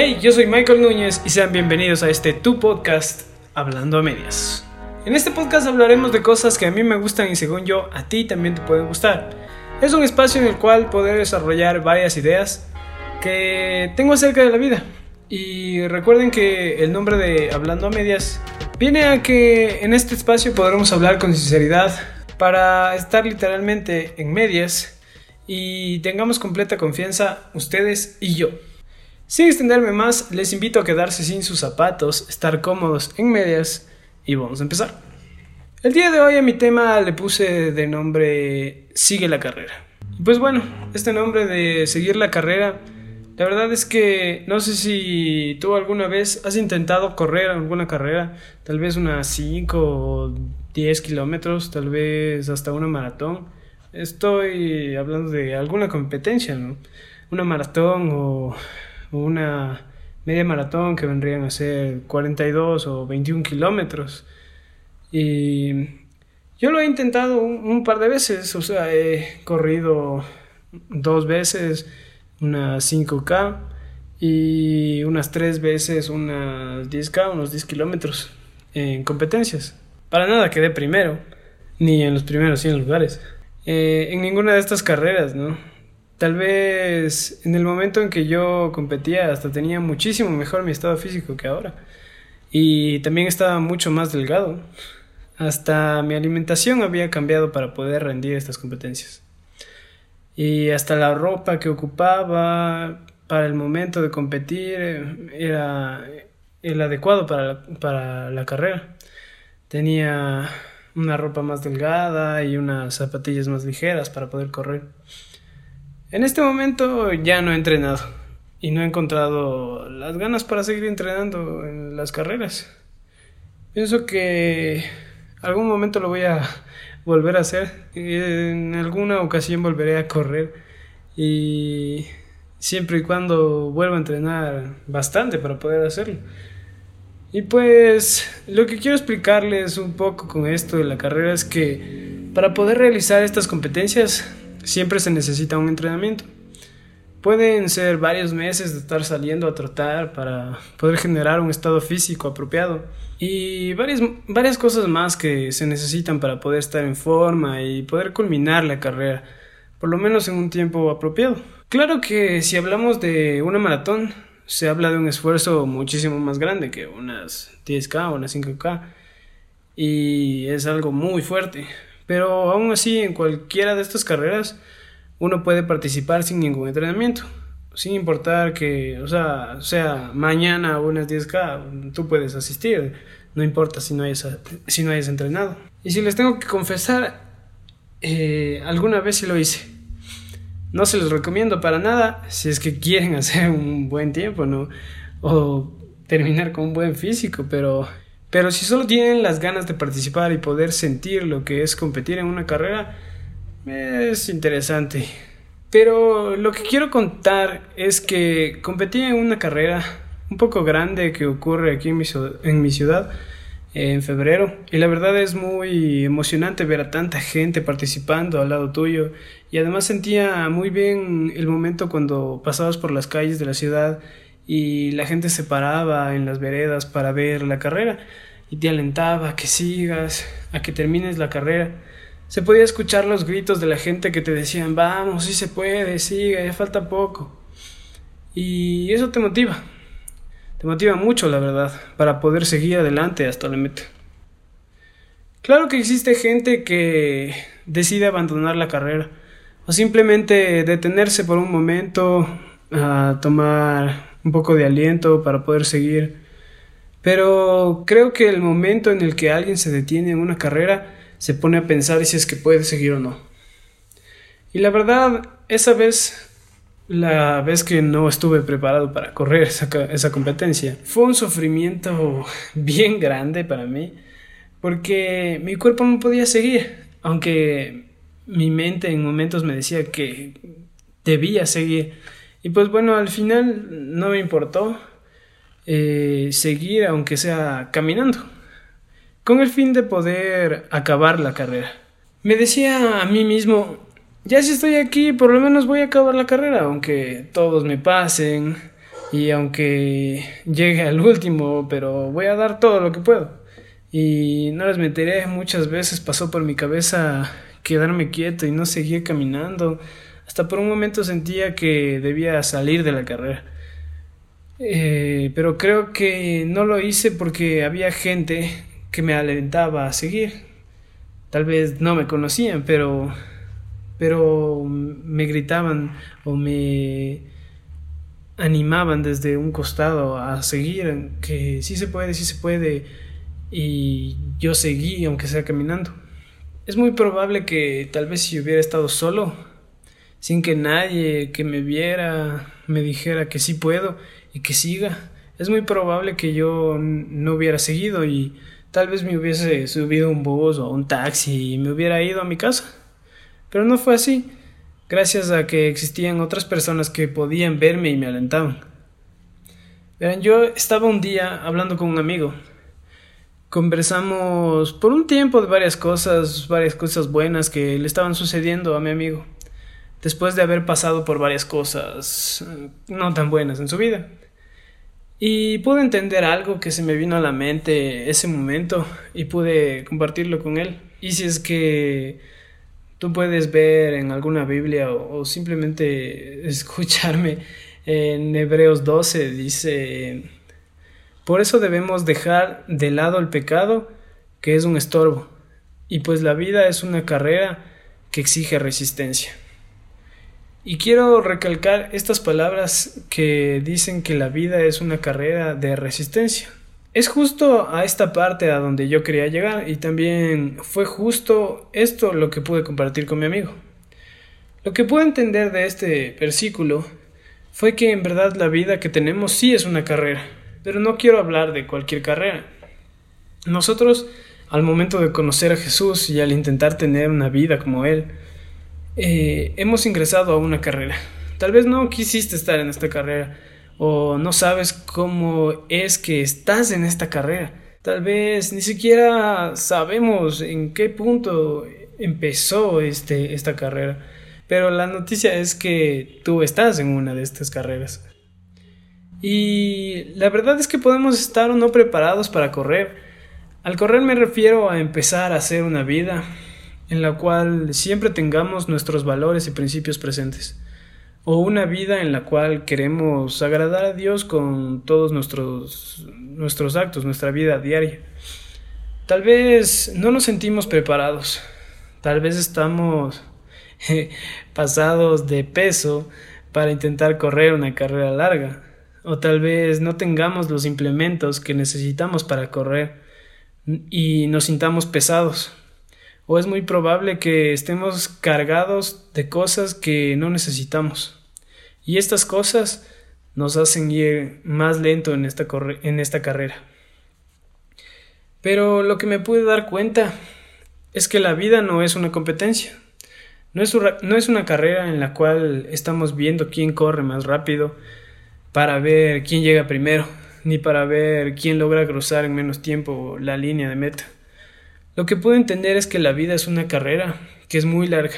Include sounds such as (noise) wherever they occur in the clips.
Hey, yo soy Michael Núñez y sean bienvenidos a este Tu Podcast, Hablando a Medias. En este podcast hablaremos de cosas que a mí me gustan y según yo a ti también te pueden gustar. Es un espacio en el cual poder desarrollar varias ideas que tengo acerca de la vida. Y recuerden que el nombre de Hablando a Medias viene a que en este espacio podremos hablar con sinceridad para estar literalmente en medias y tengamos completa confianza ustedes y yo. Sin extenderme más, les invito a quedarse sin sus zapatos, estar cómodos en medias y vamos a empezar. El día de hoy a mi tema le puse de nombre Sigue la carrera. pues bueno, este nombre de seguir la carrera, la verdad es que no sé si tú alguna vez has intentado correr alguna carrera, tal vez unas 5 o 10 kilómetros, tal vez hasta una maratón. Estoy hablando de alguna competencia, ¿no? Una maratón o una media maratón que vendrían a ser 42 o 21 kilómetros. Y yo lo he intentado un, par de veces, o sea, he corrido dos veces unas 5K y unas tres veces unas 10K, unos 10 kilómetros en competencias. Para nada quedé primero, ni en los primeros 100 lugares. Eh, en ninguna de estas carreras, ¿no? Tal vez en el momento en que yo competía hasta tenía muchísimo mejor mi estado físico que ahora. Y también estaba mucho más delgado. Hasta mi alimentación había cambiado para poder rendir estas competencias. Y hasta la ropa que ocupaba para el momento de competir eh, era el adecuado para la, para la carrera. Tenía una ropa más delgada y unas zapatillas más ligeras para poder correr. En este momento ya no he entrenado y no he encontrado las ganas para seguir entrenando en las carreras. Pienso que algún momento lo voy a volver a hacer. En alguna ocasión volveré a correr y siempre y cuando vuelva a entrenar bastante para poder hacerlo. Y pues lo que quiero explicarles un poco con esto de la carrera es que para poder realizar estas competencias siempre se necesita un entrenamiento. Pueden ser varios meses de estar saliendo a trotar para poder generar un estado físico apropiado y varias, varias cosas más que se necesitan para poder estar en forma y poder culminar la carrera, por lo menos en un tiempo apropiado. Claro que si hablamos de una maratón, se habla de un esfuerzo muchísimo más grande que unas 10K o unas 5K y es algo muy fuerte. Pero aún así, en cualquiera de estas carreras, uno puede participar sin ningún entrenamiento. Sin importar que, o sea, sea mañana unas 10K, tú puedes asistir. No importa si no hayas, si no hayas entrenado. Y si les tengo que confesar, eh, alguna vez sí lo hice. No se los recomiendo para nada si es que quieren (laughs) hacer un buen tiempo, ¿no? O terminar con un buen físico, pero pero si solo tienen las ganas de participar y poder sentir lo que es competir en una carrera, es interesante. Pero lo que quiero contar es que competí en una carrera un poco grande que ocurre aquí en mi, en mi ciudad en febrero y la verdad es muy emocionante ver a tanta gente participando al lado tuyo y además sentía muy bien el momento cuando pasabas por las calles de la ciudad y la gente se paraba en las veredas para ver la carrera y te alentaba a que sigas, a que termines la carrera. Se podía escuchar los gritos de la gente que te decían, vamos, sí se puede, siga, ya falta poco. Y eso te motiva, te motiva mucho, la verdad, para poder seguir adelante hasta la meta. Claro que existe gente que decide abandonar la carrera o simplemente detenerse por un momento a tomar un poco de aliento para poder seguir. Pero creo que el momento en el que alguien se detiene en una carrera se pone a pensar si es que puede seguir o no. Y la verdad, esa vez, la vez que no estuve preparado para correr esa, esa competencia, fue un sufrimiento (laughs) bien grande para mí, porque mi cuerpo no podía seguir, aunque mi mente en momentos me decía que debía seguir. Y pues bueno, al final no me importó eh, seguir, aunque sea caminando, con el fin de poder acabar la carrera. Me decía a mí mismo, ya si estoy aquí, por lo menos voy a acabar la carrera, aunque todos me pasen, y aunque llegue al último, pero voy a dar todo lo que puedo. Y no les mentiré, muchas veces pasó por mi cabeza quedarme quieto y no seguir caminando. Hasta por un momento sentía que debía salir de la carrera. Eh, pero creo que no lo hice porque había gente que me alentaba a seguir. Tal vez no me conocían, pero pero me gritaban o me animaban desde un costado a seguir, que sí se puede, sí se puede, y yo seguí, aunque sea caminando. Es muy probable que tal vez si hubiera estado solo, sin que nadie que me viera me dijera que sí puedo y que siga, es muy probable que yo no hubiera seguido y tal vez me hubiese subido un bus o un taxi y me hubiera ido a mi casa. Pero no fue así, gracias a que existían otras personas que podían verme y me alentaban. Verán, yo estaba un día hablando con un amigo. Conversamos por un tiempo de varias cosas, varias cosas buenas que le estaban sucediendo a mi amigo, después de haber pasado por varias cosas eh, no tan buenas en su vida. Y pude entender algo que se me vino a la mente ese momento y pude compartirlo con él. Y si es que tú puedes ver en alguna Biblia o, simplemente (laughs) escucharme en Hebreos 12, dice, por eso debemos dejar de lado el pecado, que es un estorbo, y pues la vida es una carrera que exige resistencia. Y quiero recalcar estas palabras que dicen que la vida es una carrera de resistencia. Es justo a esta parte a donde yo quería llegar y también fue justo esto lo que pude compartir con mi amigo. Lo que pude entender de este versículo fue que en verdad la vida que tenemos sí es una carrera, pero no quiero hablar de cualquier carrera. Nosotros, al momento de conocer a Jesús y al intentar tener una vida como Él, eh, hemos ingresado a una carrera. Tal vez no quisiste estar en esta carrera, o no sabes cómo es que estás en esta carrera. Tal vez ni siquiera sabemos en qué punto empezó este, esta carrera. Pero la noticia es que tú estás en una de estas carreras. Y la verdad es que podemos estar o no preparados para correr. Al correr me refiero a empezar a hacer una vida en la cual siempre tengamos nuestros valores y principios presentes o una vida en la cual queremos agradar a Dios con todos nuestros, nuestros actos, nuestra vida diaria. Tal vez no nos sentimos preparados, tal vez estamos pasados de peso para intentar correr una carrera larga, o tal vez no tengamos los implementos que necesitamos para correr y nos sintamos pesados. O es muy probable que estemos cargados de cosas que no necesitamos. Y estas cosas nos hacen ir más lento en esta, carrera. Pero lo que me pude dar cuenta es que la vida no es una competencia. No es una carrera en la cual estamos viendo quién corre más rápido para ver quién llega primero, ni para ver quién logra cruzar en menos tiempo la línea de meta. Lo que puedo entender es que la vida es una carrera que es muy larga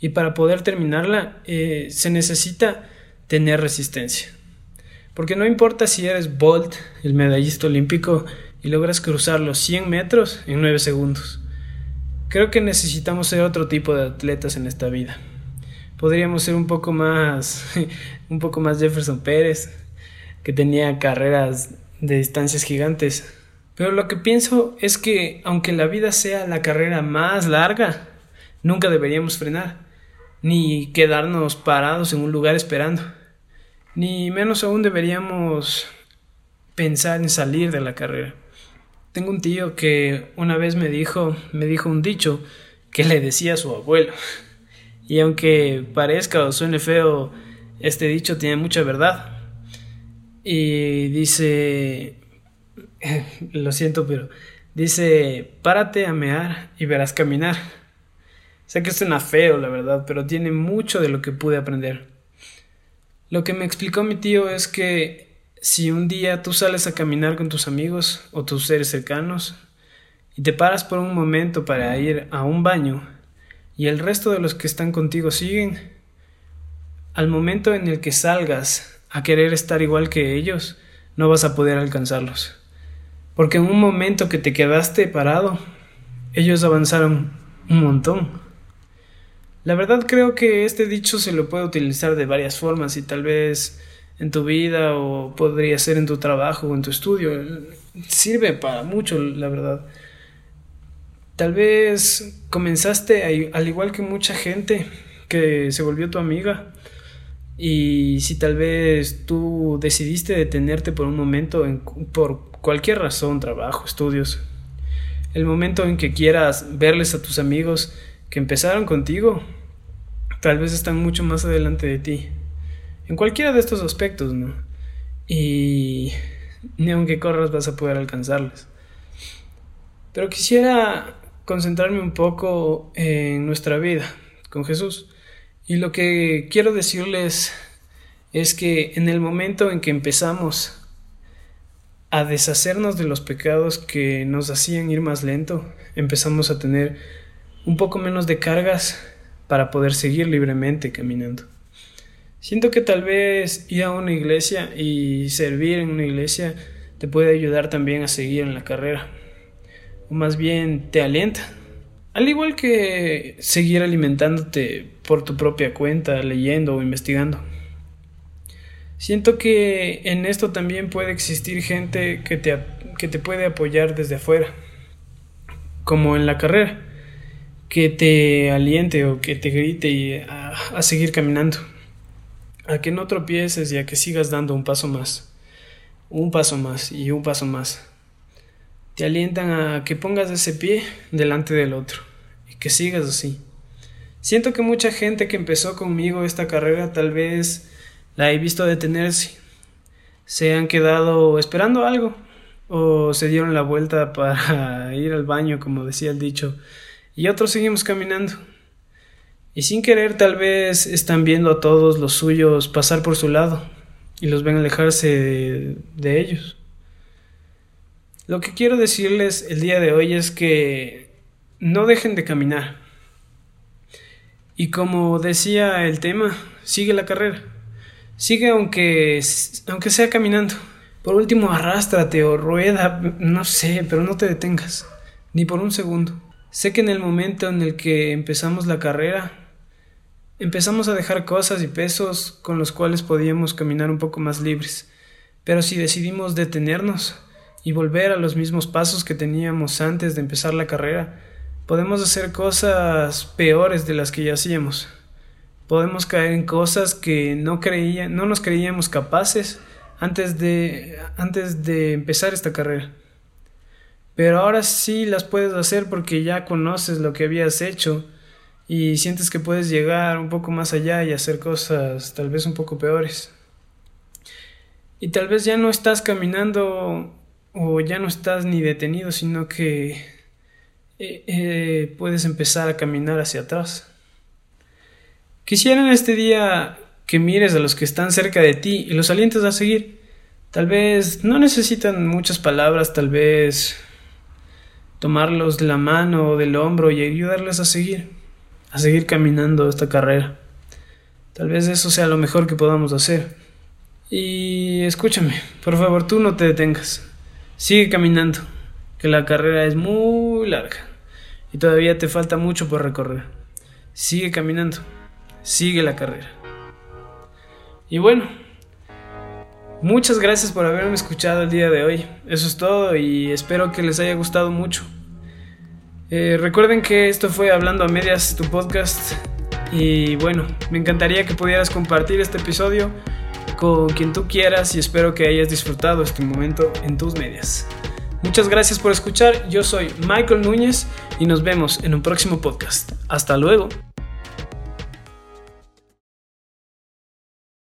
y para poder terminarla eh, se necesita tener resistencia. Porque no importa si eres Bolt, el medallista olímpico, y logras cruzar los 100 metros en 9 segundos. Creo que necesitamos ser otro tipo de atletas en esta vida. Podríamos ser un poco más, (laughs) un poco más Jefferson Pérez, que tenía carreras de distancias gigantes. Pero lo que pienso es que aunque la vida sea la carrera más larga, nunca deberíamos frenar ni quedarnos parados en un lugar esperando, ni menos aún deberíamos pensar en salir de la carrera. Tengo un tío que una vez me dijo, me dijo un dicho que le decía a su abuelo. Y aunque parezca o suene feo, este dicho tiene mucha verdad. Y dice, (laughs) lo siento, pero dice, párate a mear y verás caminar. Sé que suena feo, la verdad, pero tiene mucho de lo que pude aprender. Lo que me explicó mi tío es que si un día tú sales a caminar con tus amigos o tus seres cercanos y te paras por un momento para ir a un baño y el resto de los que están contigo siguen, al momento en el que salgas a querer estar igual que ellos, no vas a poder alcanzarlos. Porque en un momento que te quedaste parado, ellos avanzaron un montón. La verdad creo que este dicho se lo puede utilizar de varias formas y tal vez en tu vida o podría ser en tu trabajo o en tu estudio. Sirve para mucho, la verdad. Tal vez comenzaste al igual que mucha gente que se volvió tu amiga y si tal vez tú decidiste detenerte por un momento por cualquier razón, trabajo, estudios, el momento en que quieras verles a tus amigos que empezaron contigo, tal vez están mucho más adelante de ti. En cualquiera de estos aspectos, ¿no? Y ni aunque corras vas a poder alcanzarles. Pero quisiera concentrarme un poco en nuestra vida con Jesús. Y lo que quiero decirles es que en el momento en que empezamos a deshacernos de los pecados que nos hacían ir más lento, empezamos a tener un poco menos de cargas para poder seguir libremente caminando. Siento que tal vez ir a una iglesia y servir en una iglesia te puede ayudar también a seguir en la carrera. O más bien te alienta. Al igual que seguir alimentándote por tu propia cuenta, leyendo o investigando. Siento que en esto también puede existir gente que te, que te puede apoyar desde afuera, como en la carrera, que te aliente o que te grite a, a seguir caminando, a que no tropieces y a que sigas dando un paso más, un paso más y un paso más. Te alientan a que pongas ese pie delante del otro y que sigas así. Siento que mucha gente que empezó conmigo esta carrera tal vez la he visto detenerse. Se han quedado esperando algo o se dieron la vuelta (laughs) para ir al baño, como decía el dicho, y otros seguimos caminando. Y sin querer tal vez están viendo a todos los suyos pasar por su lado y los ven alejarse de, de ellos. Lo que quiero decirles el día de hoy es que no dejen de caminar. Y como decía el tema, sigue la carrera. Sigue aunque, aunque sea caminando. Por último, arrástrate o rueda, no sé, pero no te detengas, ni por un segundo. Sé que en el momento en el que empezamos la carrera, empezamos a dejar cosas y pesos con los cuales podíamos caminar un poco más libres. Pero si decidimos detenernos y volver a los mismos pasos que teníamos antes de empezar la carrera, podemos hacer cosas peores de las que ya hacíamos podemos caer en cosas que no, no nos creíamos capaces antes de, antes de empezar esta carrera. Pero ahora sí las puedes hacer porque ya conoces lo que habías hecho y sientes que puedes llegar un poco más allá y hacer cosas tal vez un poco peores. Y tal vez ya no estás caminando o ya no estás ni detenido, sino que eh, eh, puedes empezar a caminar hacia atrás. Quisiera en este día que mires a los que están cerca de ti y los alientes a seguir. Tal vez no necesitan muchas palabras, tal vez tomarlos de la mano o del hombro y ayudarles a seguir, a seguir caminando esta carrera. Tal vez eso sea lo mejor que podamos hacer. Y escúchame, por favor, tú no te detengas. Sigue caminando, que la carrera es muy larga y todavía te falta mucho por recorrer. Sigue caminando sigue la carrera. Y bueno, muchas gracias por haberme escuchado el día de hoy. Eso es todo y espero que les haya gustado mucho. Eh, recuerden que esto fue Hablando a Medias, tu podcast. Y bueno, me encantaría que pudieras compartir este episodio con quien tú quieras y espero que hayas disfrutado este momento en tus medias. Muchas gracias por escuchar, yo soy Michael Núñez y nos vemos en un próximo podcast. Hasta luego.